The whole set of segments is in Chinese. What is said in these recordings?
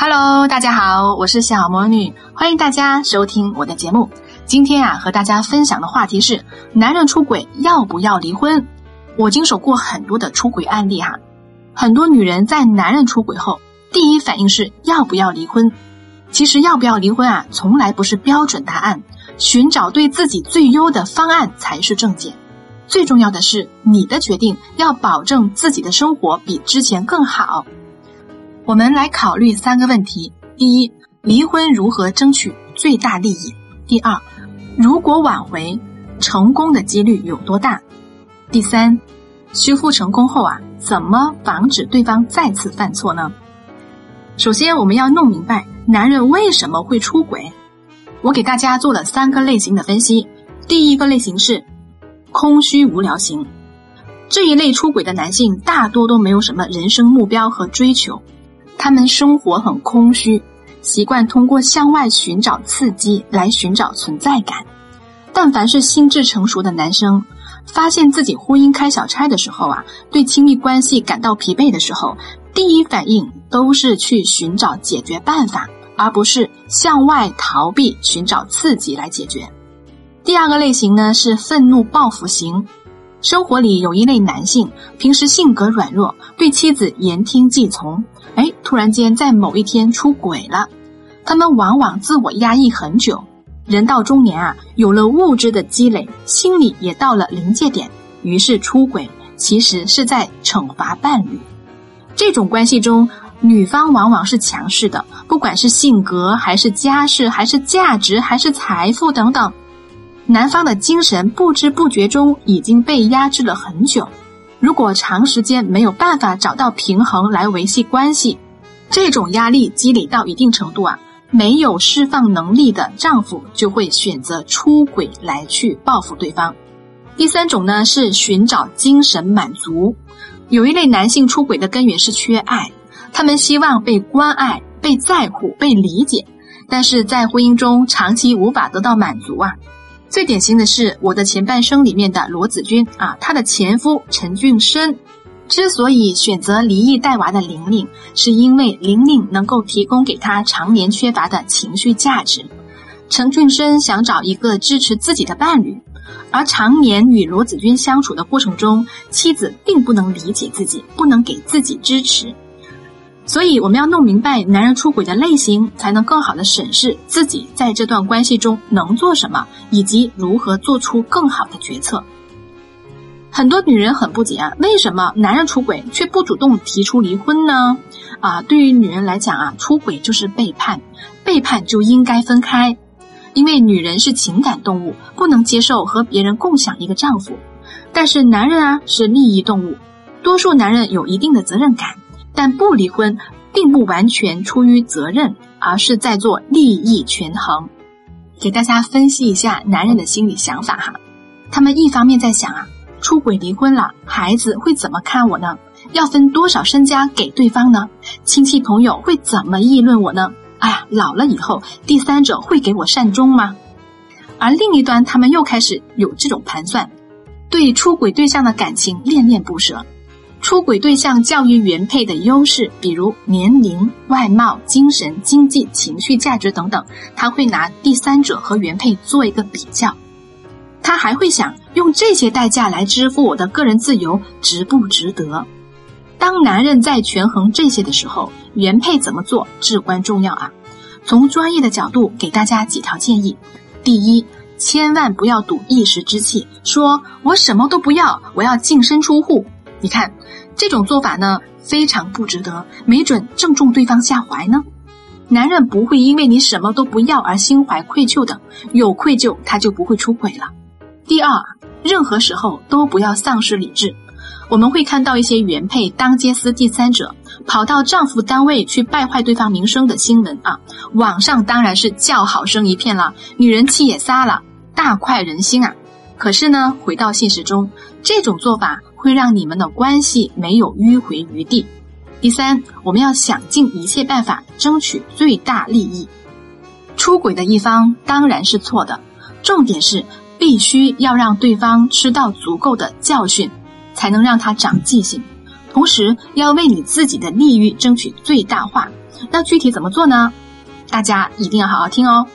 Hello，大家好，我是小魔女，欢迎大家收听我的节目。今天啊，和大家分享的话题是：男人出轨要不要离婚？我经手过很多的出轨案例哈，很多女人在男人出轨后，第一反应是要不要离婚。其实要不要离婚啊，从来不是标准答案，寻找对自己最优的方案才是正解。最重要的是你的决定要保证自己的生活比之前更好。我们来考虑三个问题：第一，离婚如何争取最大利益？第二，如果挽回，成功的几率有多大？第三，修复成功后啊，怎么防止对方再次犯错呢？首先，我们要弄明白男人为什么会出轨。我给大家做了三个类型的分析。第一个类型是空虚无聊型，这一类出轨的男性大多都没有什么人生目标和追求。他们生活很空虚，习惯通过向外寻找刺激来寻找存在感。但凡是心智成熟的男生，发现自己婚姻开小差的时候啊，对亲密关系感到疲惫的时候，第一反应都是去寻找解决办法，而不是向外逃避寻找刺激来解决。第二个类型呢是愤怒报复型。生活里有一类男性，平时性格软弱，对妻子言听计从。哎，突然间在某一天出轨了。他们往往自我压抑很久，人到中年啊，有了物质的积累，心理也到了临界点，于是出轨，其实是在惩罚伴侣。这种关系中，女方往往是强势的，不管是性格，还是家世，还是价值，还是财富等等。男方的精神不知不觉中已经被压制了很久，如果长时间没有办法找到平衡来维系关系，这种压力积累到一定程度啊，没有释放能力的丈夫就会选择出轨来去报复对方。第三种呢是寻找精神满足，有一类男性出轨的根源是缺爱，他们希望被关爱、被在乎、被理解，但是在婚姻中长期无法得到满足啊。最典型的是我的前半生里面的罗子君啊，她的前夫陈俊生，之所以选择离异带娃的玲玲，是因为玲玲能够提供给他常年缺乏的情绪价值。陈俊生想找一个支持自己的伴侣，而常年与罗子君相处的过程中，妻子并不能理解自己，不能给自己支持。所以我们要弄明白男人出轨的类型，才能更好的审视自己在这段关系中能做什么，以及如何做出更好的决策。很多女人很不解啊，为什么男人出轨却不主动提出离婚呢？啊，对于女人来讲啊，出轨就是背叛，背叛就应该分开，因为女人是情感动物，不能接受和别人共享一个丈夫。但是男人啊是利益动物，多数男人有一定的责任感。但不离婚，并不完全出于责任，而是在做利益权衡。给大家分析一下男人的心理想法哈，他们一方面在想啊，出轨离婚了，孩子会怎么看我呢？要分多少身家给对方呢？亲戚朋友会怎么议论我呢？哎呀，老了以后，第三者会给我善终吗？而另一端，他们又开始有这种盘算，对出轨对象的感情恋恋不舍。出轨对象教育原配的优势，比如年龄、外貌、精神、经济、情绪价值等等，他会拿第三者和原配做一个比较。他还会想用这些代价来支付我的个人自由，值不值得？当男人在权衡这些的时候，原配怎么做至关重要啊！从专业的角度给大家几条建议：第一，千万不要赌一时之气，说我什么都不要，我要净身出户。你看，这种做法呢非常不值得，没准正中对方下怀呢。男人不会因为你什么都不要而心怀愧疚的，有愧疚他就不会出轨了。第二，任何时候都不要丧失理智。我们会看到一些原配当街撕第三者，跑到丈夫单位去败坏对方名声的新闻啊，网上当然是叫好声一片了，女人气也撒了，大快人心啊。可是呢，回到现实中，这种做法。会让你们的关系没有迂回余地。第三，我们要想尽一切办法争取最大利益。出轨的一方当然是错的，重点是必须要让对方吃到足够的教训，才能让他长记性。同时，要为你自己的利益争取最大化，那具体怎么做呢？大家一定要好好听哦，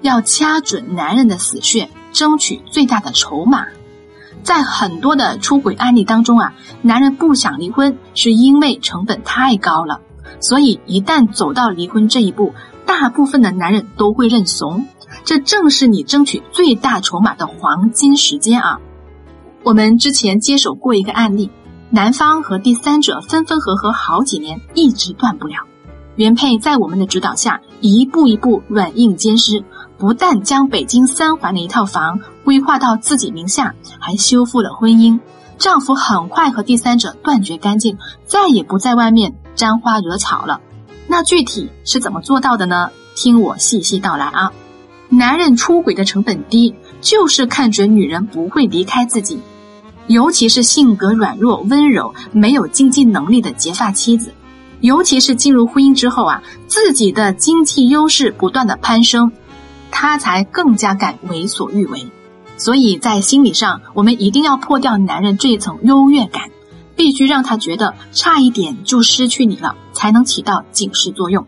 要掐准男人的死穴，争取最大的筹码。在很多的出轨案例当中啊，男人不想离婚是因为成本太高了，所以一旦走到离婚这一步，大部分的男人都会认怂。这正是你争取最大筹码的黄金时间啊！我们之前接手过一个案例，男方和第三者分分合合好几年，一直断不了。原配在我们的指导下，一步一步软硬兼施，不但将北京三环的一套房规划到自己名下，还修复了婚姻。丈夫很快和第三者断绝干净，再也不在外面沾花惹草了。那具体是怎么做到的呢？听我细细道来啊！男人出轨的成本低，就是看准女人不会离开自己，尤其是性格软弱、温柔、没有经济能力的结发妻子。尤其是进入婚姻之后啊，自己的经济优势不断的攀升，他才更加敢为所欲为。所以在心理上，我们一定要破掉男人这一层优越感，必须让他觉得差一点就失去你了，才能起到警示作用。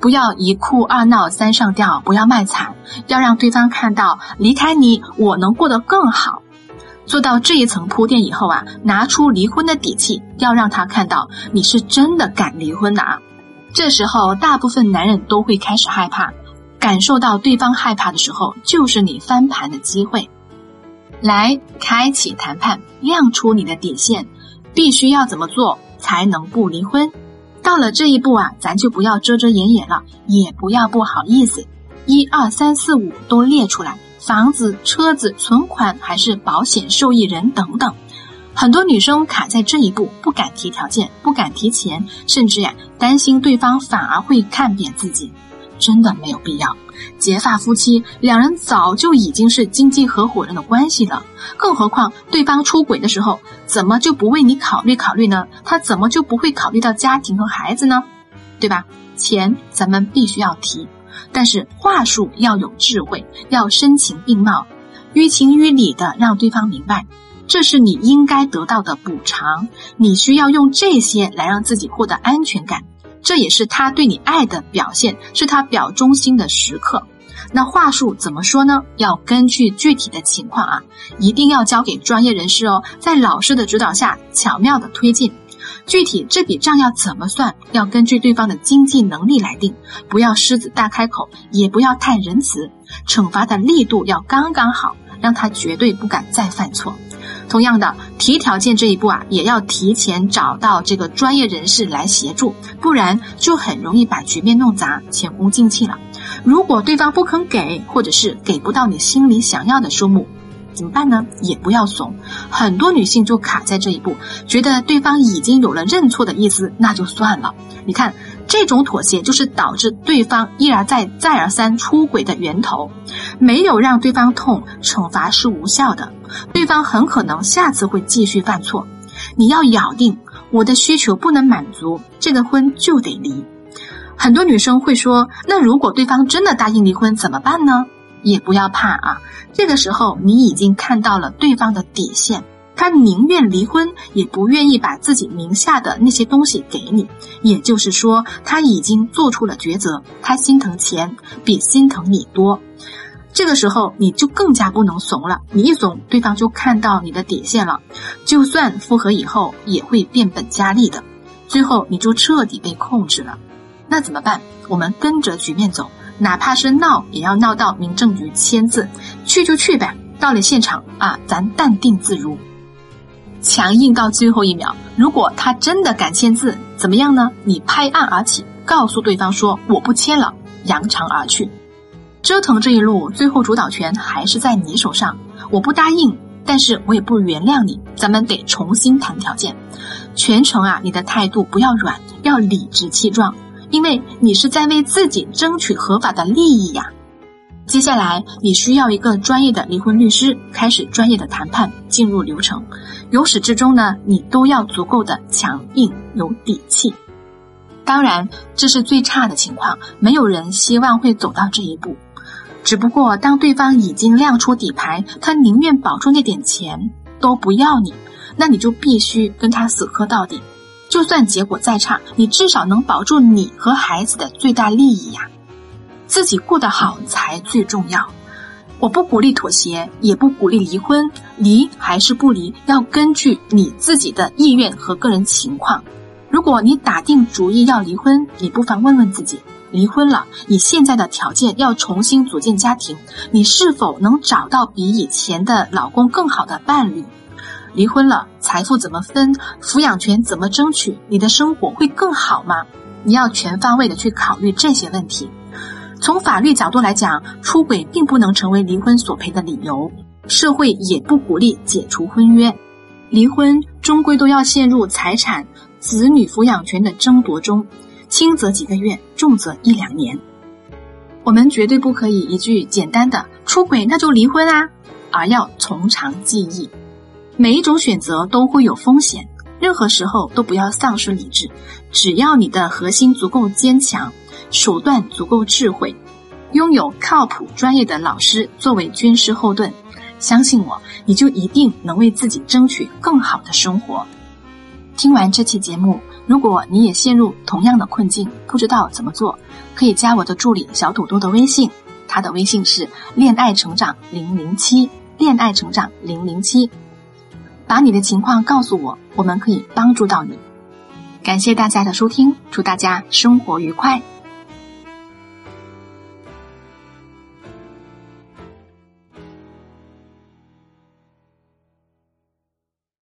不要一哭二闹三上吊，不要卖惨，要让对方看到离开你我能过得更好。做到这一层铺垫以后啊，拿出离婚的底气，要让他看到你是真的敢离婚的啊。这时候，大部分男人都会开始害怕，感受到对方害怕的时候，就是你翻盘的机会。来，开启谈判，亮出你的底线，必须要怎么做才能不离婚？到了这一步啊，咱就不要遮遮掩掩了，也不要不好意思，一二三四五都列出来。房子、车子、存款还是保险受益人等等，很多女生卡在这一步，不敢提条件，不敢提钱，甚至呀担心对方反而会看扁自己，真的没有必要。结发夫妻两人早就已经是经济合伙人的关系了，更何况对方出轨的时候，怎么就不为你考虑考虑呢？他怎么就不会考虑到家庭和孩子呢？对吧？钱咱们必须要提。但是话术要有智慧，要声情并茂，于情于理的让对方明白，这是你应该得到的补偿。你需要用这些来让自己获得安全感，这也是他对你爱的表现，是他表忠心的时刻。那话术怎么说呢？要根据具体的情况啊，一定要交给专业人士哦，在老师的指导下巧妙的推进。具体这笔账要怎么算？要根据对方的经济能力来定，不要狮子大开口，也不要太仁慈。惩罚的力度要刚刚好，让他绝对不敢再犯错。同样的，提条件这一步啊，也要提前找到这个专业人士来协助，不然就很容易把局面弄砸，前功尽弃了。如果对方不肯给，或者是给不到你心里想要的数目。怎么办呢？也不要怂，很多女性就卡在这一步，觉得对方已经有了认错的意思，那就算了。你看，这种妥协就是导致对方一而再、再而三出轨的源头。没有让对方痛，惩罚是无效的，对方很可能下次会继续犯错。你要咬定我的需求不能满足，这个婚就得离。很多女生会说，那如果对方真的答应离婚怎么办呢？也不要怕啊，这个时候你已经看到了对方的底线，他宁愿离婚，也不愿意把自己名下的那些东西给你。也就是说，他已经做出了抉择，他心疼钱比心疼你多。这个时候你就更加不能怂了，你一怂，对方就看到你的底线了，就算复合以后也会变本加厉的，最后你就彻底被控制了。那怎么办？我们跟着局面走。哪怕是闹，也要闹到民政局签字，去就去呗。到了现场啊，咱淡定自如，强硬到最后一秒。如果他真的敢签字，怎么样呢？你拍案而起，告诉对方说我不签了，扬长而去。折腾这一路，最后主导权还是在你手上。我不答应，但是我也不原谅你，咱们得重新谈条件。全程啊，你的态度不要软，要理直气壮。因为你是在为自己争取合法的利益呀。接下来你需要一个专业的离婚律师，开始专业的谈判，进入流程。由始至终呢，你都要足够的强硬有底气。当然，这是最差的情况，没有人希望会走到这一步。只不过当对方已经亮出底牌，他宁愿保住那点钱都不要你，那你就必须跟他死磕到底。就算结果再差，你至少能保住你和孩子的最大利益呀。自己过得好才最重要。我不鼓励妥协，也不鼓励离婚，离还是不离，要根据你自己的意愿和个人情况。如果你打定主意要离婚，你不妨问问自己：离婚了，以现在的条件要重新组建家庭，你是否能找到比以前的老公更好的伴侣？离婚了，财富怎么分？抚养权怎么争取？你的生活会更好吗？你要全方位的去考虑这些问题。从法律角度来讲，出轨并不能成为离婚索赔的理由，社会也不鼓励解除婚约。离婚终归都要陷入财产、子女抚养权的争夺中，轻则几个月，重则一两年。我们绝对不可以一句简单的“出轨那就离婚啊”，而要从长计议。每一种选择都会有风险，任何时候都不要丧失理智。只要你的核心足够坚强。手段足够智慧，拥有靠谱专业的老师作为军师后盾，相信我，你就一定能为自己争取更好的生活。听完这期节目，如果你也陷入同样的困境，不知道怎么做，可以加我的助理小土豆的微信，他的微信是恋爱成长零零七，恋爱成长零零七，把你的情况告诉我，我们可以帮助到你。感谢大家的收听，祝大家生活愉快。